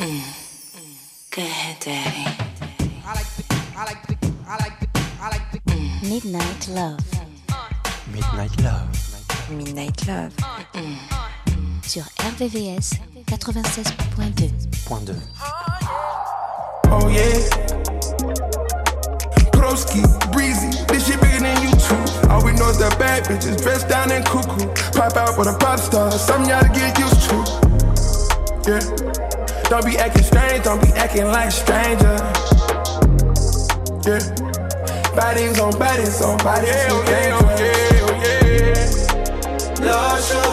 Go ahead, Daddy. Midnight Love Midnight Love. Midnight Love. sur RVVS 96.2. Point 2. Oh yeah. Broski, breezy, this shit bigger than you two. All we know is that bad bitches dressed down in cuckoo. Pop out with a pop star, something y'all to get used to. Yeah. Don't be acting strange, don't be acting like stranger. Yeah. Bodies on bodies on bodies. Yeah, oh, oh yeah, oh yeah, oh yeah.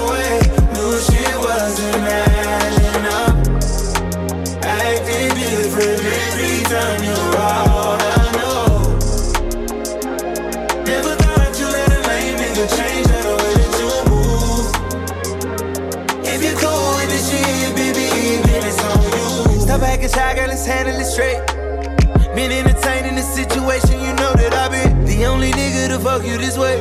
Stop acting shy, girl, let's handle it straight. Been entertaining the situation, you know that I've been the only nigga to fuck you this way.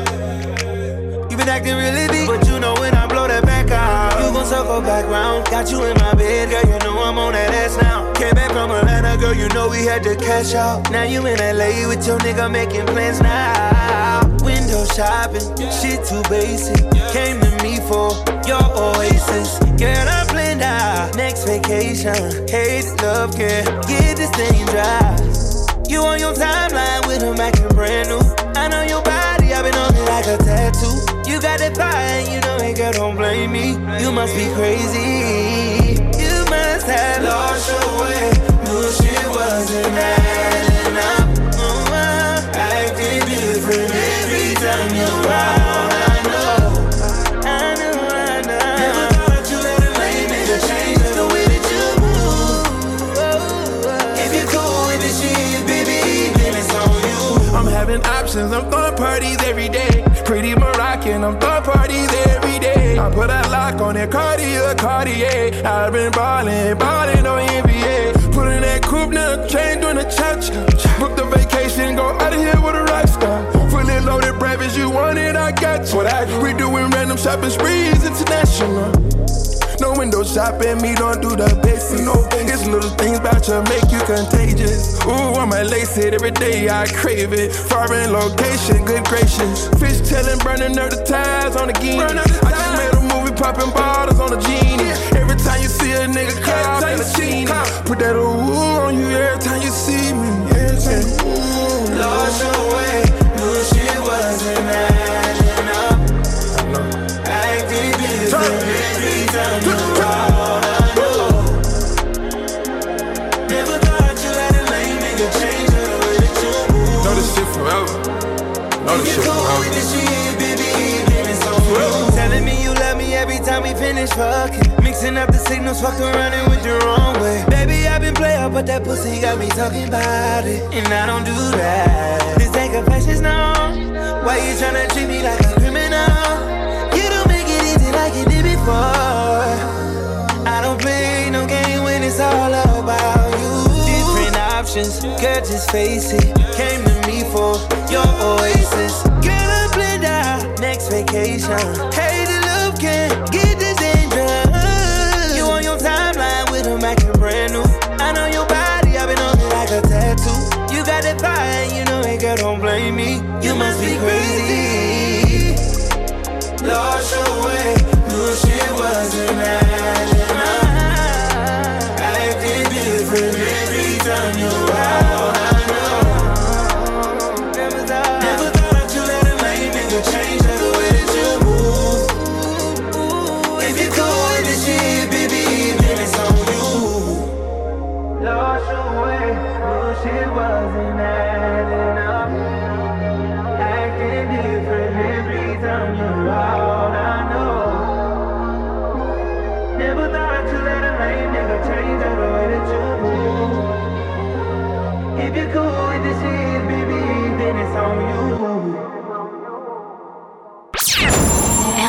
You been acting really deep, but you know when I blow that back out, you gon' circle back round. Got you in my bed, girl, you know I'm on that ass now. Came back from Atlanta, girl, you know we had to cash out. Now you in LA with your nigga making plans now. Window shopping, shit too basic. Came to me for your oasis. Girl, I'm planned out next vacation. Hate love, girl, get this thing dry. You on your timeline with a him acting brand new. I know your body, I've been on it like a tattoo. You got that fire, and you know it, girl, don't blame me. You must be crazy. You must have lost your way. Knew shit wasn't adding options, I'm throwing parties every day. Pretty Moroccan, I'm throwing parties every day. I put a lock on that Cartier, Cartier. I've been ballin', ballin' on NBA. Put in that coupe, now chain doing a cha-cha. Book the vacation, go out of here with a rock star. Fully loaded breakfast, you want it, I got you. What I we doing random shopping sprees, international. No window shopping, me don't do the basics. No, it's little things about you make you contagious. Ooh, I'm a lace it every day, I crave it. Foreign location, good gracious. Fish telling, burning up the ties on the game. I just made a movie popping bottles on the genie. Every time you see a nigga cry, in a genie. Put that ooh on you every time you see me. Every time, your way, we finish fucking. Mixing up the signals, fucked around went the wrong way. Baby, I've been player, but that pussy got me talking about it. And I don't do that. This ain't confessions, no. Why you tryna treat me like a criminal? You don't make it easy like you did before. I don't play no game when it's all about you. Different options, girl, just face it. Came to me for your oasis. Girl, blend out next vacation. Hey, love get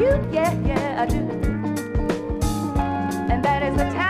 cute, yeah, yeah, I do. And that is the time.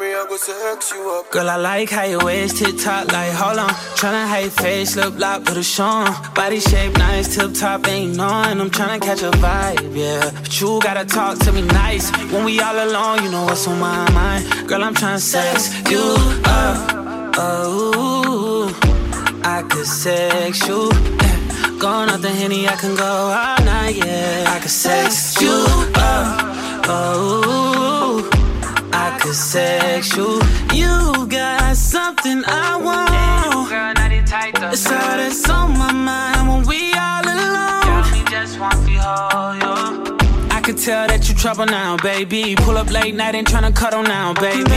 Girl, I like how your waist tip top, like, hold on. Tryna hide face, look lock, put a show on. Body shape nice, tip top, ain't knowing. I'm tryna catch a vibe, yeah. But you gotta talk to me nice. When we all alone, you know what's on my mind. Girl, I'm tryna sex you up, oh. I could sex you, yeah Going off the henny, I can go all night, yeah. I could sex you up, oh. I could sex you. You got something I want. It's all that's on my mind when we all alone. Just want to hold you. I can tell that you trouble now, baby. Pull up late night and tryna cuddle now, baby.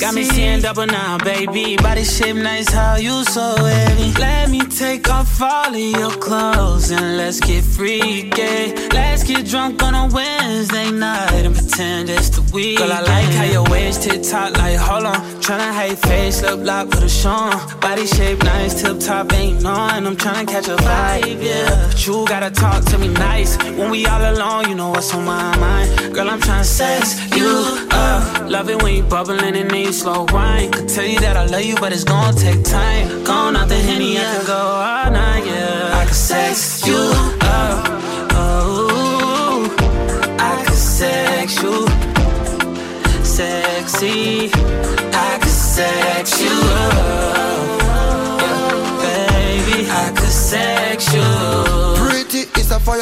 Got me seeing double now, baby. Body shape nice, how you so heavy. Let me take off all of your clothes and let's get freaky. Let's get drunk on a Wednesday night and pretend it's the week. Girl, I like how your waist tip top, like hold on. Tryna hide face, lip lock, put a on. Body shape nice, tip top, ain't knowing. I'm tryna catch a vibe, yeah. But you gotta talk to me nice when we all alone. You know what's on my mind. Girl, I'm tryna sex you up. Love it when you bubbling and you slow wine. Could tell you that I love you, but it's gonna take time. Gone out the henny, I can go all night, yeah. I can sex you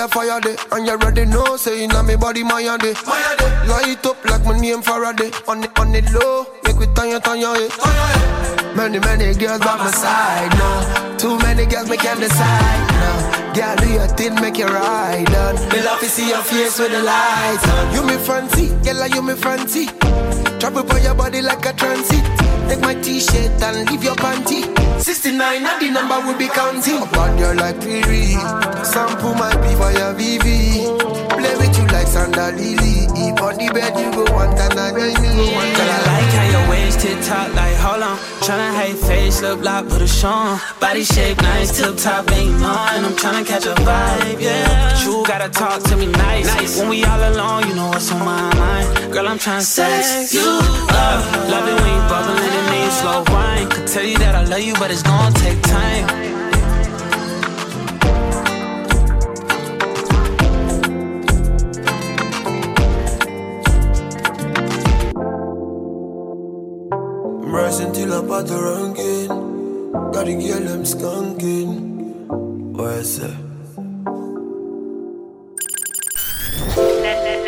a fire, day. And you ready know, saying on me body, my day. Light up like my name Faraday. On the, on the low, make we turn you, turn your head. Many, many girls by my side now. Too many girls, me can't decide now. Girl, do your thing, make you ride on. Me love to see your face with the lights on. You me fancy, girl, you me fancy. Travel for your body like a transit. Take my t-shirt and leave your panty. 69 and the number will be counting. Up on you like Piri. Sample my be for your VV. Play with you like Sandra Lily. If on the bed you go one time and then you go one Girl, I like how your waist tip top, like hold on. Tryna hate face, lip lock, put a show on. Body shape nice, tip top, ain't on. I'm tryna catch a vibe, yeah. But you gotta talk to me nice. nice. When we all alone, you know what's on my mind. Girl, I'm tryna sex you up. Love it when you bubbling and then slow wine. Could tell you that I love you, but it's gonna take time. I'm rising till I'm at the ranking. Got the girl, I'm skunking. What I say?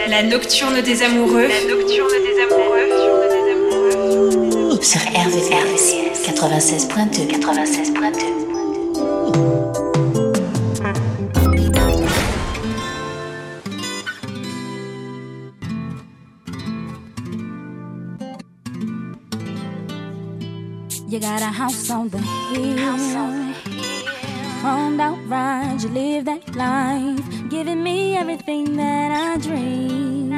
La nocturne des amoureux. La nocturne des amoureux. Sur RVCS 96.2 96.2 You got a house on the hill. Chromed out ride, you live that life. Giving me everything that I dream.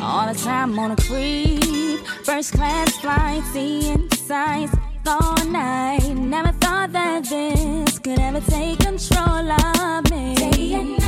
All the time on a creep. First class flight, seeing sights all night. Never thought that this could ever take control of me.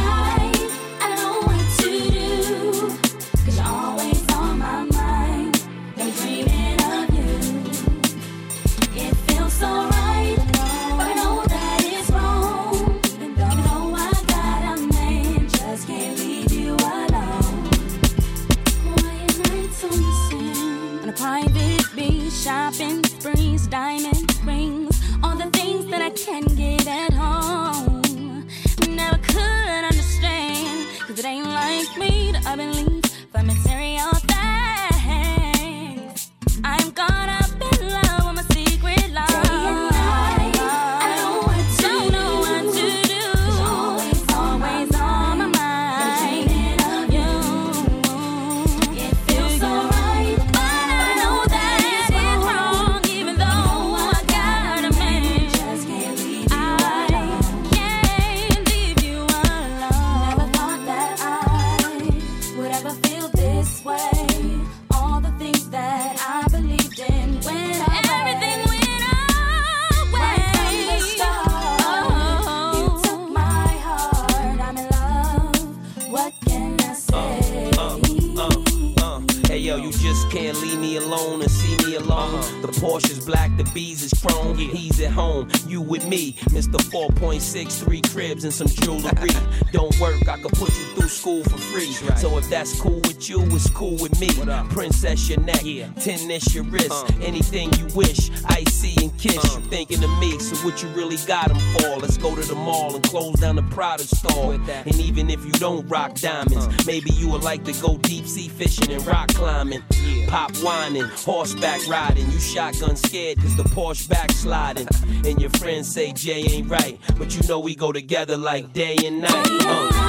Bees is chrome. He's at home, you with me. Mr. 4.63 cribs and some jewelry. Don't work, I could put you through school for free. So if that's cool with you, it's cool with me. Princess your neck, tennis your wrist. Anything you wish, icy and kiss. You thinking of me, so what you really got them for? Let's go to the mall and close down the Prada store. And even if you don't rock diamonds, maybe you would like to go deep sea fishing and rock climbing. Pop whining, horseback riding. You shotgun scared cause the Porsche backsliding. And your friends say Jay ain't right. But you know we go together like day and night. Uh.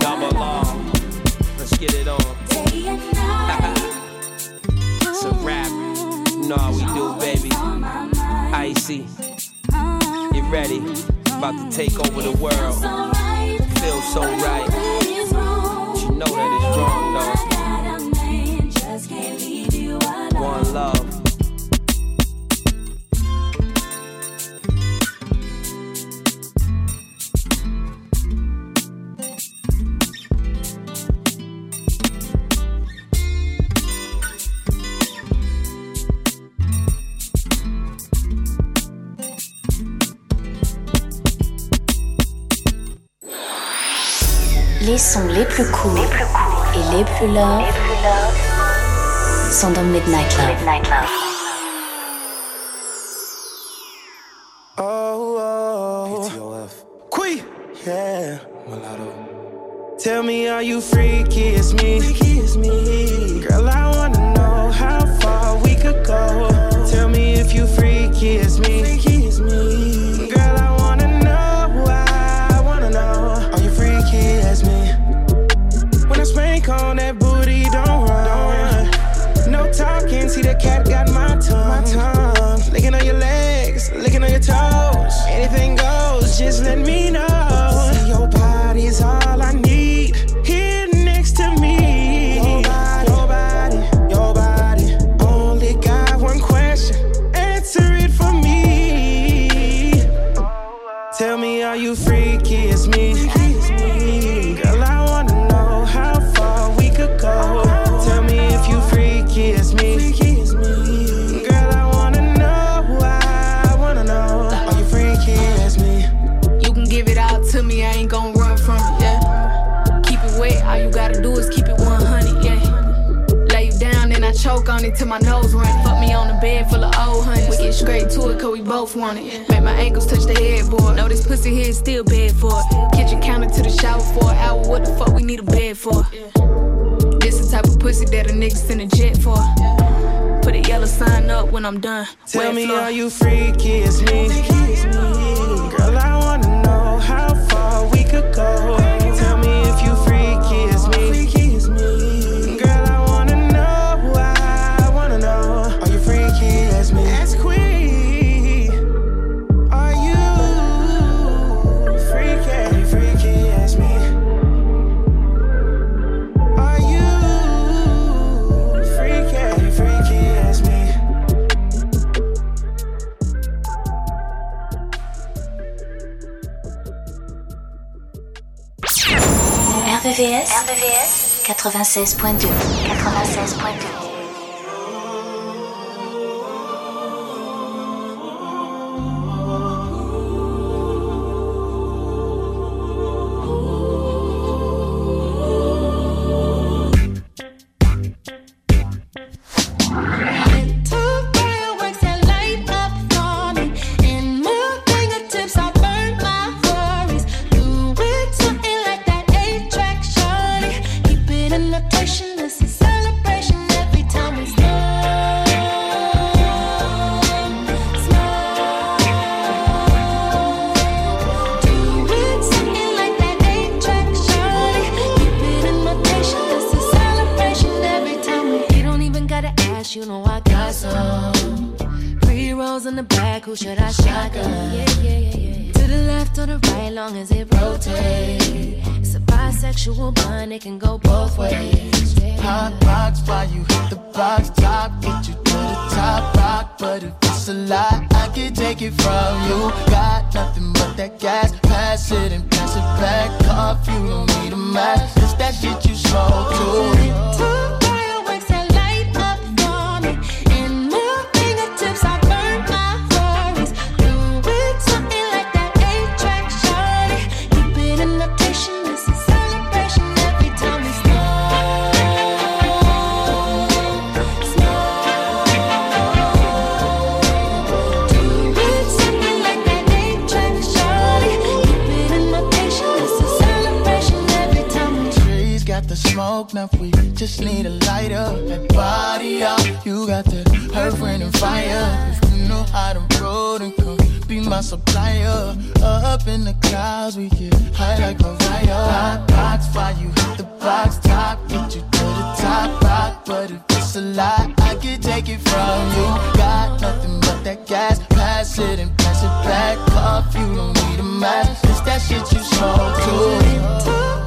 Double R. Let's get it on. it's a rap. You know how we do, baby. Icy. Get ready. About to take over the world. Feel so right. But you know that it's wrong, plus courts et les plus love sont dans Midnight Love. Oh, oh. Quee. Yeah. Tell me, are you freaky? As me? Girl, I wanna both want it. Make my ankles touch the headboard. Know this pussy here is still bad for it. Kitchen counter to the shower for an hour, what the fuck we need a bed for? This the type of pussy that a nigga send a jet for. Put a yellow sign up when I'm done. Tell Wet me, floor. are you freaky as me? Girl, I wanna know how far we could go. RVVS, RVVS 96.2 96.2 got that earth, and fire. If you know how to roll, then come be my supplier. Up in the clouds, we get high like a fire. box, why you hit the box top? Get you to the top rock, but if it's a lie, I can take it from you. Got nothing but that gas, pass it and pass it back. Off, you don't need a mask. It's that shit you smoke too.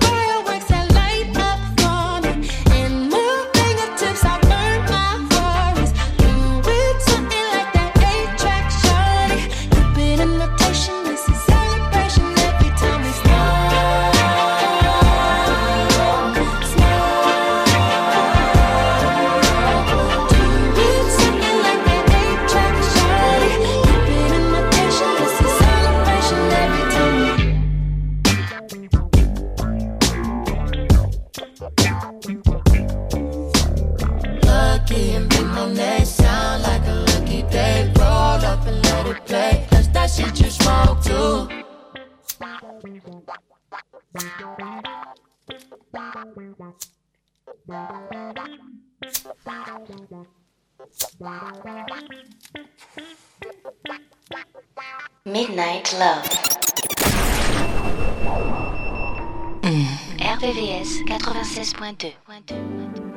Midnight Love. Mm. RVVS 96.2.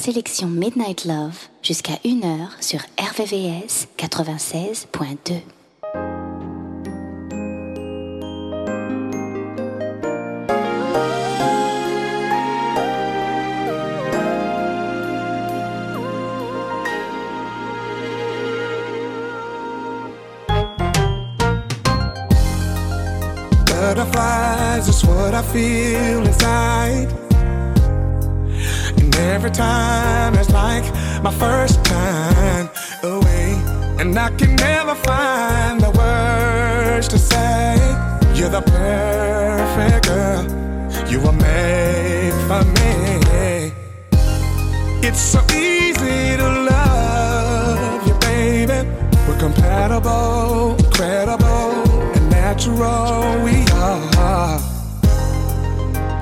sélection Midnight Love jusqu'à 1h sur RVVS 96.2. Butterflies is what. Every time it's like my first time away. And I can never find the words to say. You're the perfect girl. You were made for me. It's so easy to love you, baby. We're compatible, credible, and natural. We are.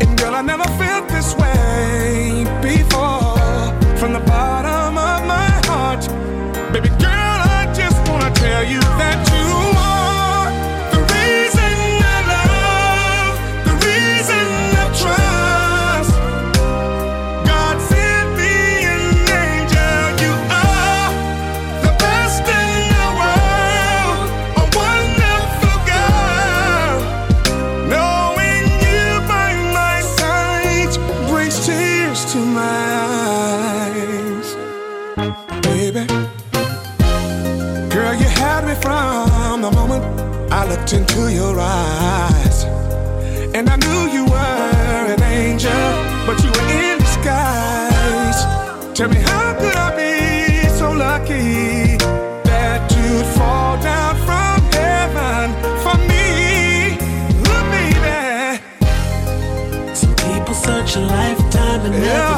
And girl, I never felt this way before. From the bottom of my heart, baby girl, I just wanna tell you that looked into your eyes. And I knew you were an angel, but you were in disguise. Tell me, how could I be so lucky that you'd fall down from heaven for me? Look, baby. Some people search a lifetime and never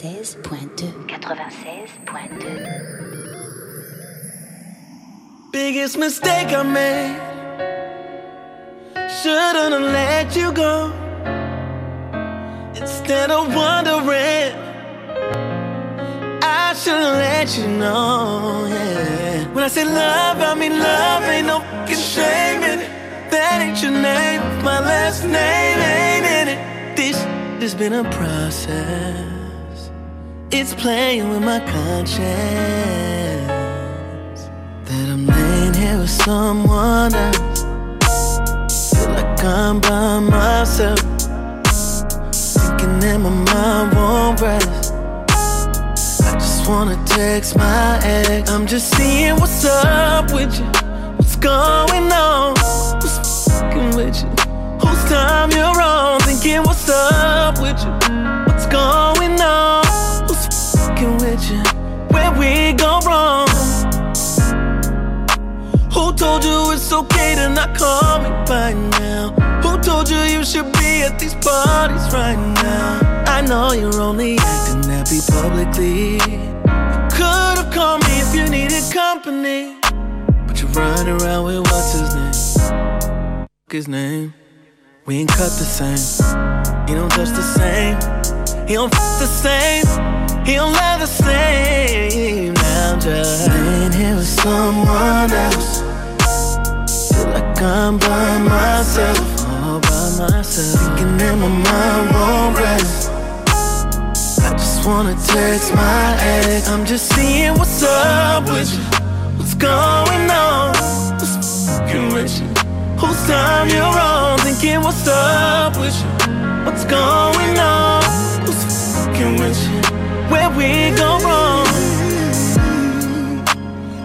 96.2, 96.2. Biggest mistake I made. Shouldn't have let you go. Instead of wondering, I should've let you know. Yeah. When I say love, I mean love. Ain't no fucking shame in it. That ain't your name. My last name ain't in it. This has been a process. It's playing with my conscience that I'm laying here with someone else. Feel like I'm by myself, thinking that my mind won't rest. I just wanna text my ex. I'm just seeing what's up with you, what's going on, what's fucking with you, whose time you're on, thinking what's up with you, it's okay to not call me by now? Who told you you should be at these parties right now? I know you're only acting happy publicly. You could've called me if you needed company. But you're running around with what's his name? His name. We ain't cut the same. He don't touch the same. He don't f the same. He don't love the same. Now I'm just laying here with someone else. I'm by myself, all by myself. Thinking that my mind won't rest. I just wanna text my ex. I'm just seeing what's up with you. What's going on? What's fucking with you? Whose time you're on? Thinking what's up with you? What's going on? Who's fucking with you? Where we go wrong?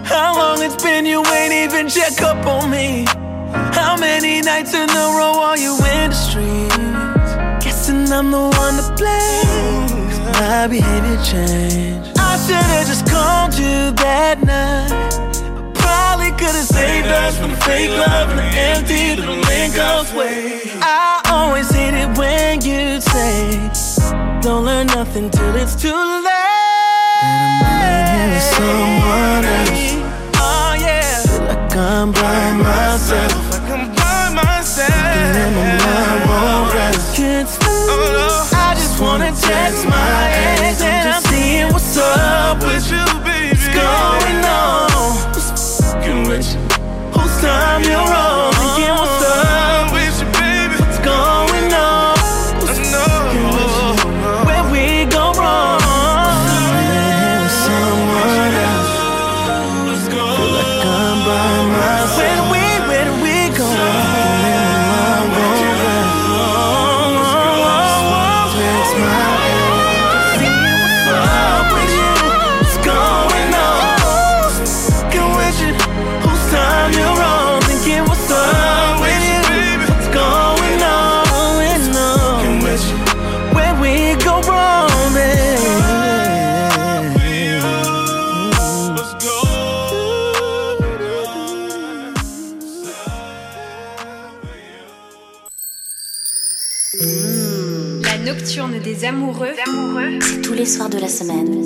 How long it's been you ain't even check up on me? How many nights in a row are you in the streets? Guessing I'm the one to blame. my behavior changed. I should've just called you that night. Probably could've saved us from fake love and the empty little goes way. I always hate it when you say, Don't learn nothing till it's too late. That I'm someone else. Can't sleep. Oh, I just wanna text my ex and I'm seeing what's up with you, baby. What's going on? What's fucking with you? Whose time you're on? Soirs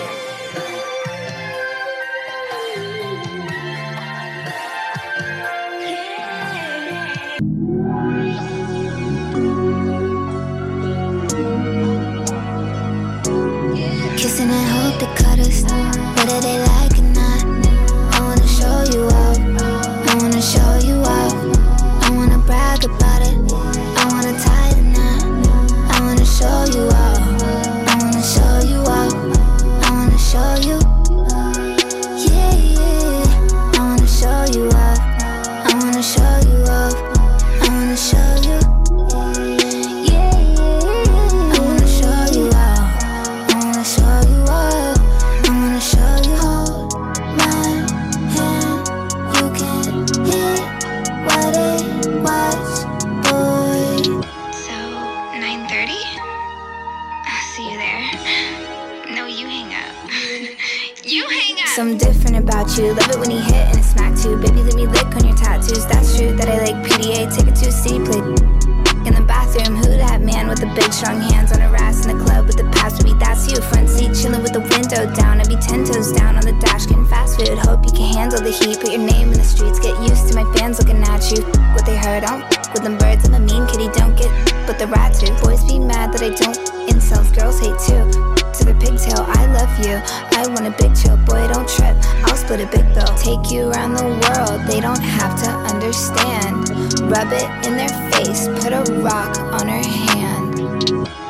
handle the heat, put your name in the streets. Get used to my fans looking at you. What they heard, I'm with them birds. I'm a mean kitty, don't get but the rat too. Boys be mad that I don't. Incels, girls hate too. To the pigtail, I love you. I want a big chill, boy, don't trip. I'll split a big bill. Take you around the world, they don't have to understand. Rub it in their face, put a rock on her hand.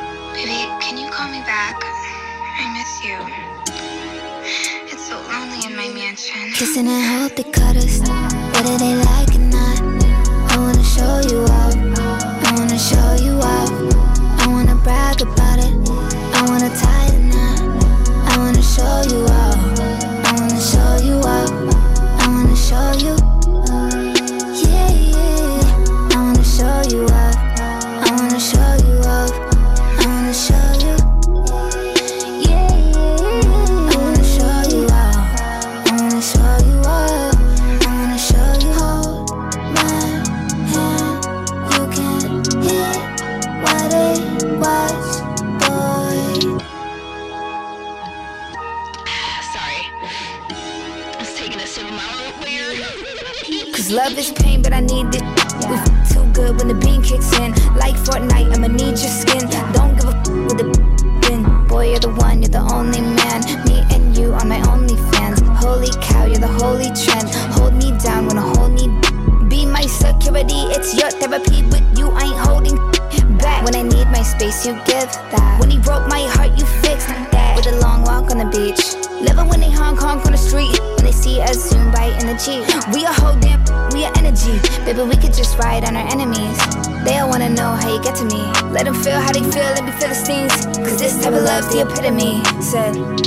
Kissing and hope they cut us, whether they like it or not. I wanna show you. epitome. Said,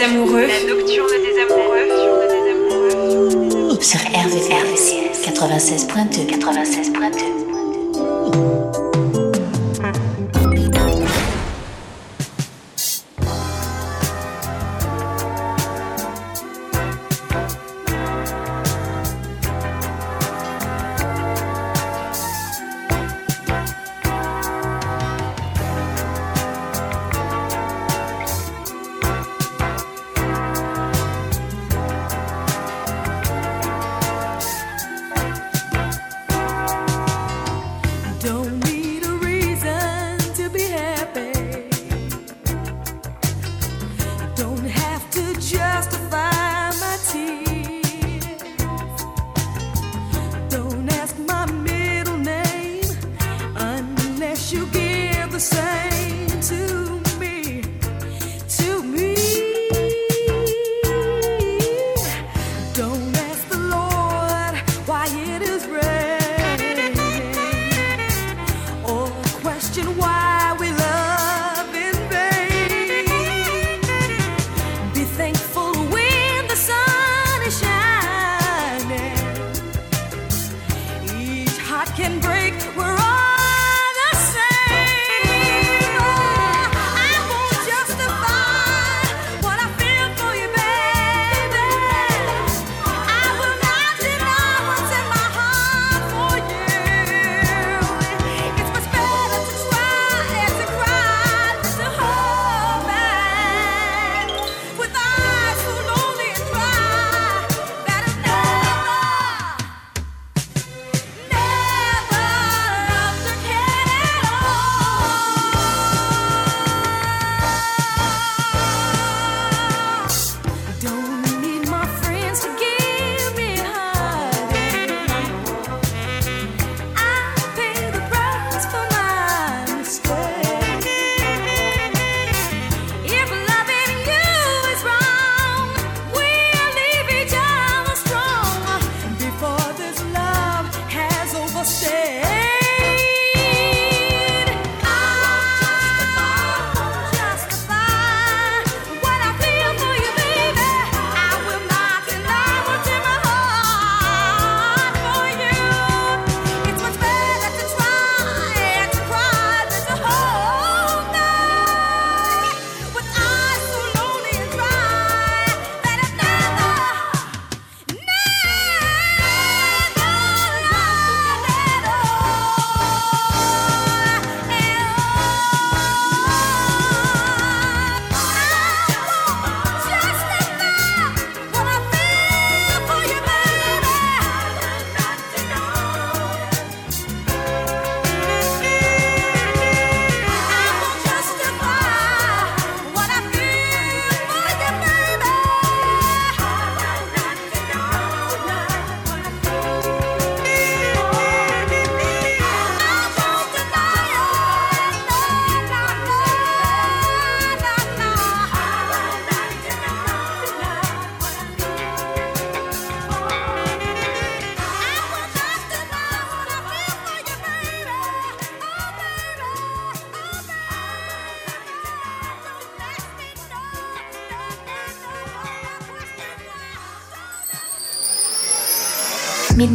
amoureux.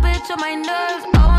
bitch on my nerves. Oh,